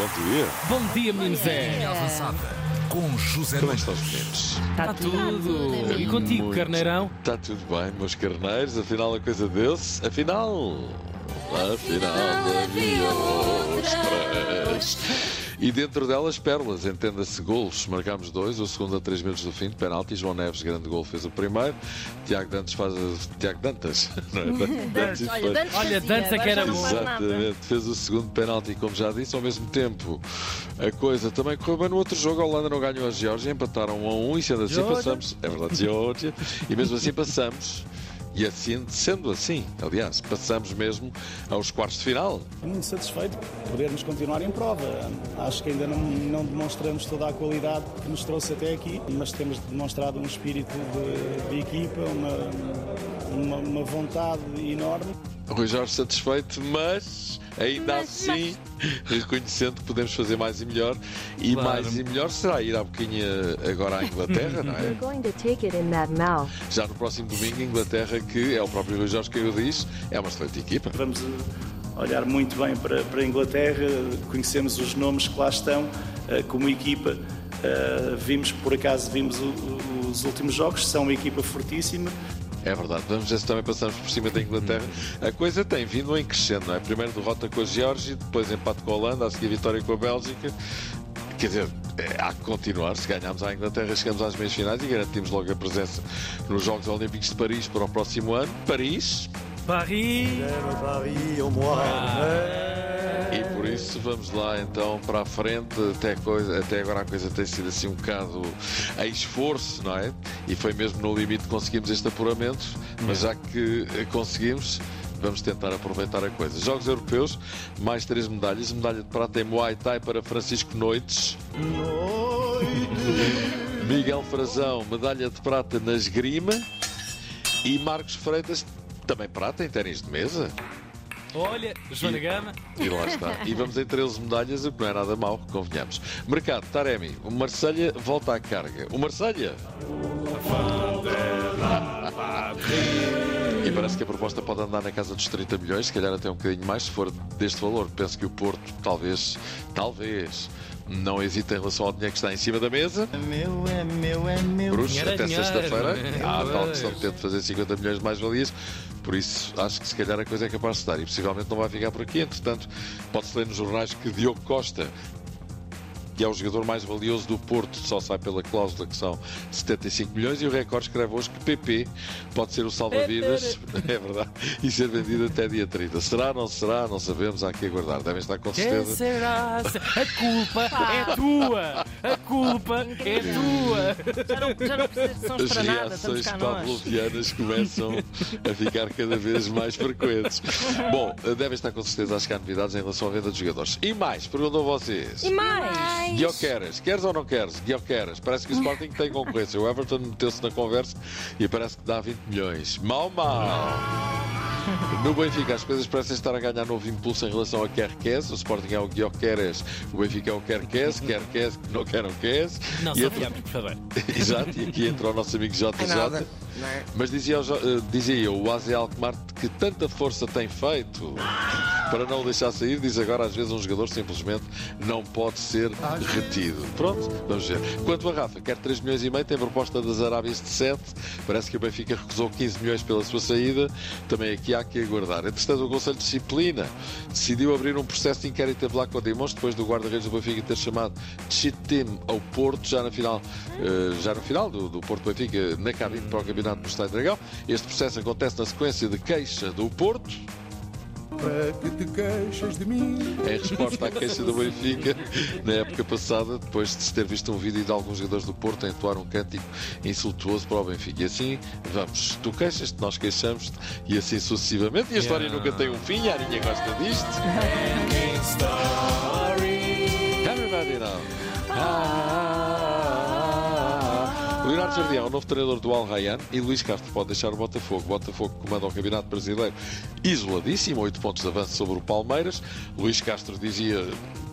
bom dia. Bom dia, menino Zé. Avançada com José Como Nunes. estão os meninos? Está tudo. E contigo, Muito. carneirão? Está tudo bem, meus carneiros. Afinal, a coisa deu-se. Afinal, afinal havia outras. E dentro delas, pérolas, entenda-se golos. Marcámos dois, o segundo a três minutos do fim, de penalti. João Neves, grande gol, fez o primeiro. Tiago Dantas faz. Tiago Dantas, não é? Dantas, Olha, Dantes Olha, é que era bom. Exatamente, fez o segundo penalti, como já disse, ao mesmo tempo. A coisa também correu bem no outro jogo. A Holanda não ganhou a Geórgia, empataram 1 a 1 e sendo assim Geórgia. passamos. É verdade, Geórgia. E mesmo assim passamos. E assim, sendo assim, aliás, passamos mesmo aos quartos de final. Muito satisfeito por podermos continuar em prova. Acho que ainda não, não demonstramos toda a qualidade que nos trouxe até aqui, mas temos demonstrado um espírito de, de equipa, uma, uma, uma vontade enorme. Rui Jorge satisfeito, mas ainda Mas- assim reconhecendo que podemos fazer mais e melhor. E Claro. mais e melhor será ir à boquinha agora à Inglaterra, não é? Já no próximo domingo, Inglaterra, que é o próprio Rui Jorge que o diz, é uma excelente equipa. Vamos eh, olhar muito bem para, para a Inglaterra, conhecemos os nomes que lá estão eh, como equipa. Eh, Vimos, por acaso, vimos o- o- os últimos jogos, são uma equipa fortíssima. É verdade, vamos ver se também passamos por cima da Inglaterra. A coisa tem vindo em crescendo, não é? Primeiro derrota com a Geórgia, depois empate com a Holanda, a seguir vitória com a Bélgica. Quer dizer, é, há que continuar. Se ganharmos à Inglaterra, chegamos às meias finais e garantimos logo a presença nos Jogos Olímpicos de Paris para o próximo ano. Paris. Paris. Por isso vamos lá então para a frente. Até, coisa, até agora a coisa tem sido assim um bocado a esforço, não é? E foi mesmo no limite que conseguimos este apuramento, mas já que conseguimos. Vamos tentar aproveitar a coisa. Jogos Europeus, mais três medalhas. Medalha de prata em Muay Thai para Francisco Noites. Miguel Frazão, medalha de prata na esgrima. E Marcos Freitas, também prata em ténis de mesa. Olha, Joana Gama. E lá está. E vamos em 13 medalhas, o que não é nada mau, convenhamos. Mercado, Taremi, o Marselha volta à carga. O Marselha! E parece que a proposta pode andar na casa dos 30 milhões, se calhar até um bocadinho mais, se for deste valor. Penso que o Porto, talvez, talvez, não hesite em relação ao dinheiro que está em cima da mesa. Meu, é meu, é meu. Bruxo, Dinheiro é até sexta-feira. é? Há a tal Pois. questão de ter de fazer 50 milhões de mais-valias. Por isso, acho que se calhar a coisa é capaz de estar. E possivelmente não vai ficar por aqui. Entretanto, pode-se ler nos jornais que Diogo Costa, que é o jogador mais valioso do Porto, só sai pela cláusula que são 75 milhões. E o Record escreve hoje que PP pode ser o salva-vidas. É verdade. E ser vendido até dia 30. Será, não será? Não sabemos. Há que aguardar. Devem estar com Quem certeza. será? A culpa é tua. A culpa é tua. Já não, já não de As para nada, estamos reações pavlovianas começam a ficar cada vez mais frequentes. Bom, devem estar com certeza a chegar novidades em relação à venda de jogadores. E mais, perguntam a vocês. E mais? Guioqueras, queres ou não queres? Guioqueras, parece que o Sporting tem concorrência. O Everton meteu-se na conversa e parece que dá 20 milhões. Mal, mal. No Benfica, as coisas parecem estar a ganhar novo impulso em relação a Querquez. O Sporting é o Guioqueras, o Benfica é o Querquez. Querquez, que não quer, não quer. Não só viemos, por favor. Exato, e aqui entra o nosso amigo JJ. Mas dizia, o Jo- eh, dizia eu, o Aze Alkmaar que tanta força tem feito para não o deixar sair, diz agora às vezes um jogador simplesmente não pode ser retido. Pronto, vamos ver. Quanto a Rafa, quer 3 milhões e meio, tem proposta das Arábias de 7, parece que o Benfica recusou 15 milhões pela sua saída, também aqui há que aguardar. Entretanto, o Conselho de Disciplina decidiu abrir um processo de inquérito a Vlaco Dimos, depois do guarda-redes do Benfica ter chamado Chitim ao Porto, já na final, eh, já no final do, do Porto Benfica, na cabine para o campeonato do Estádio Dragão. Este processo acontece na sequência de queixa do Porto, Para que te queixas de mim? em resposta à queixa do Benfica na época passada, depois de se ter visto um vídeo de alguns jogadores do Porto a entoar um cântico insultuoso para o Benfica. E assim, vamos, tu queixas-te, nós queixamos-te, e assim sucessivamente. E a história Yeah. nunca tem um fim, a Arinha gosta disto. Everybody now. Ah, Leonardo Jardim é o novo treinador do Al Rayyan e Luís Castro pode deixar o Botafogo. Botafogo comanda o Campeonato Brasileiro isoladíssimo, 8 pontos de avanço sobre o Palmeiras. Luís Castro dizia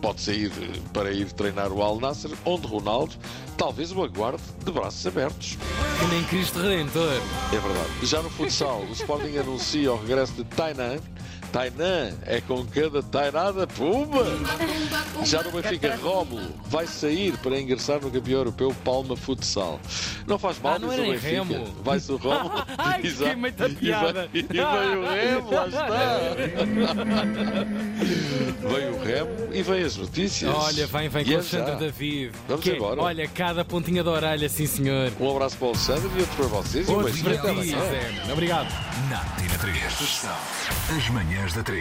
pode sair para ir treinar o Al Nasser, onde Ronaldo talvez o aguarde de braços abertos. Que nem Cristo Redentor. É verdade. Já no futsal, o Sporting anuncia o regresso de Tainan. Tainã é com cada tainada, pumba! Já no Benfica, Rómulo vai sair para ingressar no campeão europeu Palma Futsal. Não faz mal, Ah, não diz o Benfica. Remo. Vai-se o Rómulo. Ai, Exato. muita E piada. vem- E veio o Remo, lá está. Veio o Remo e vem as notícias. Olha, vem, vem E com é o Alexandre já. David. Vamos Que embora. Olha, cada pontinha da orelha, sim senhor. Um abraço para o Alexandre e outro para vocês. E um beijinho para ti. Obrigado. Na Antena 3. As manhãs da 3.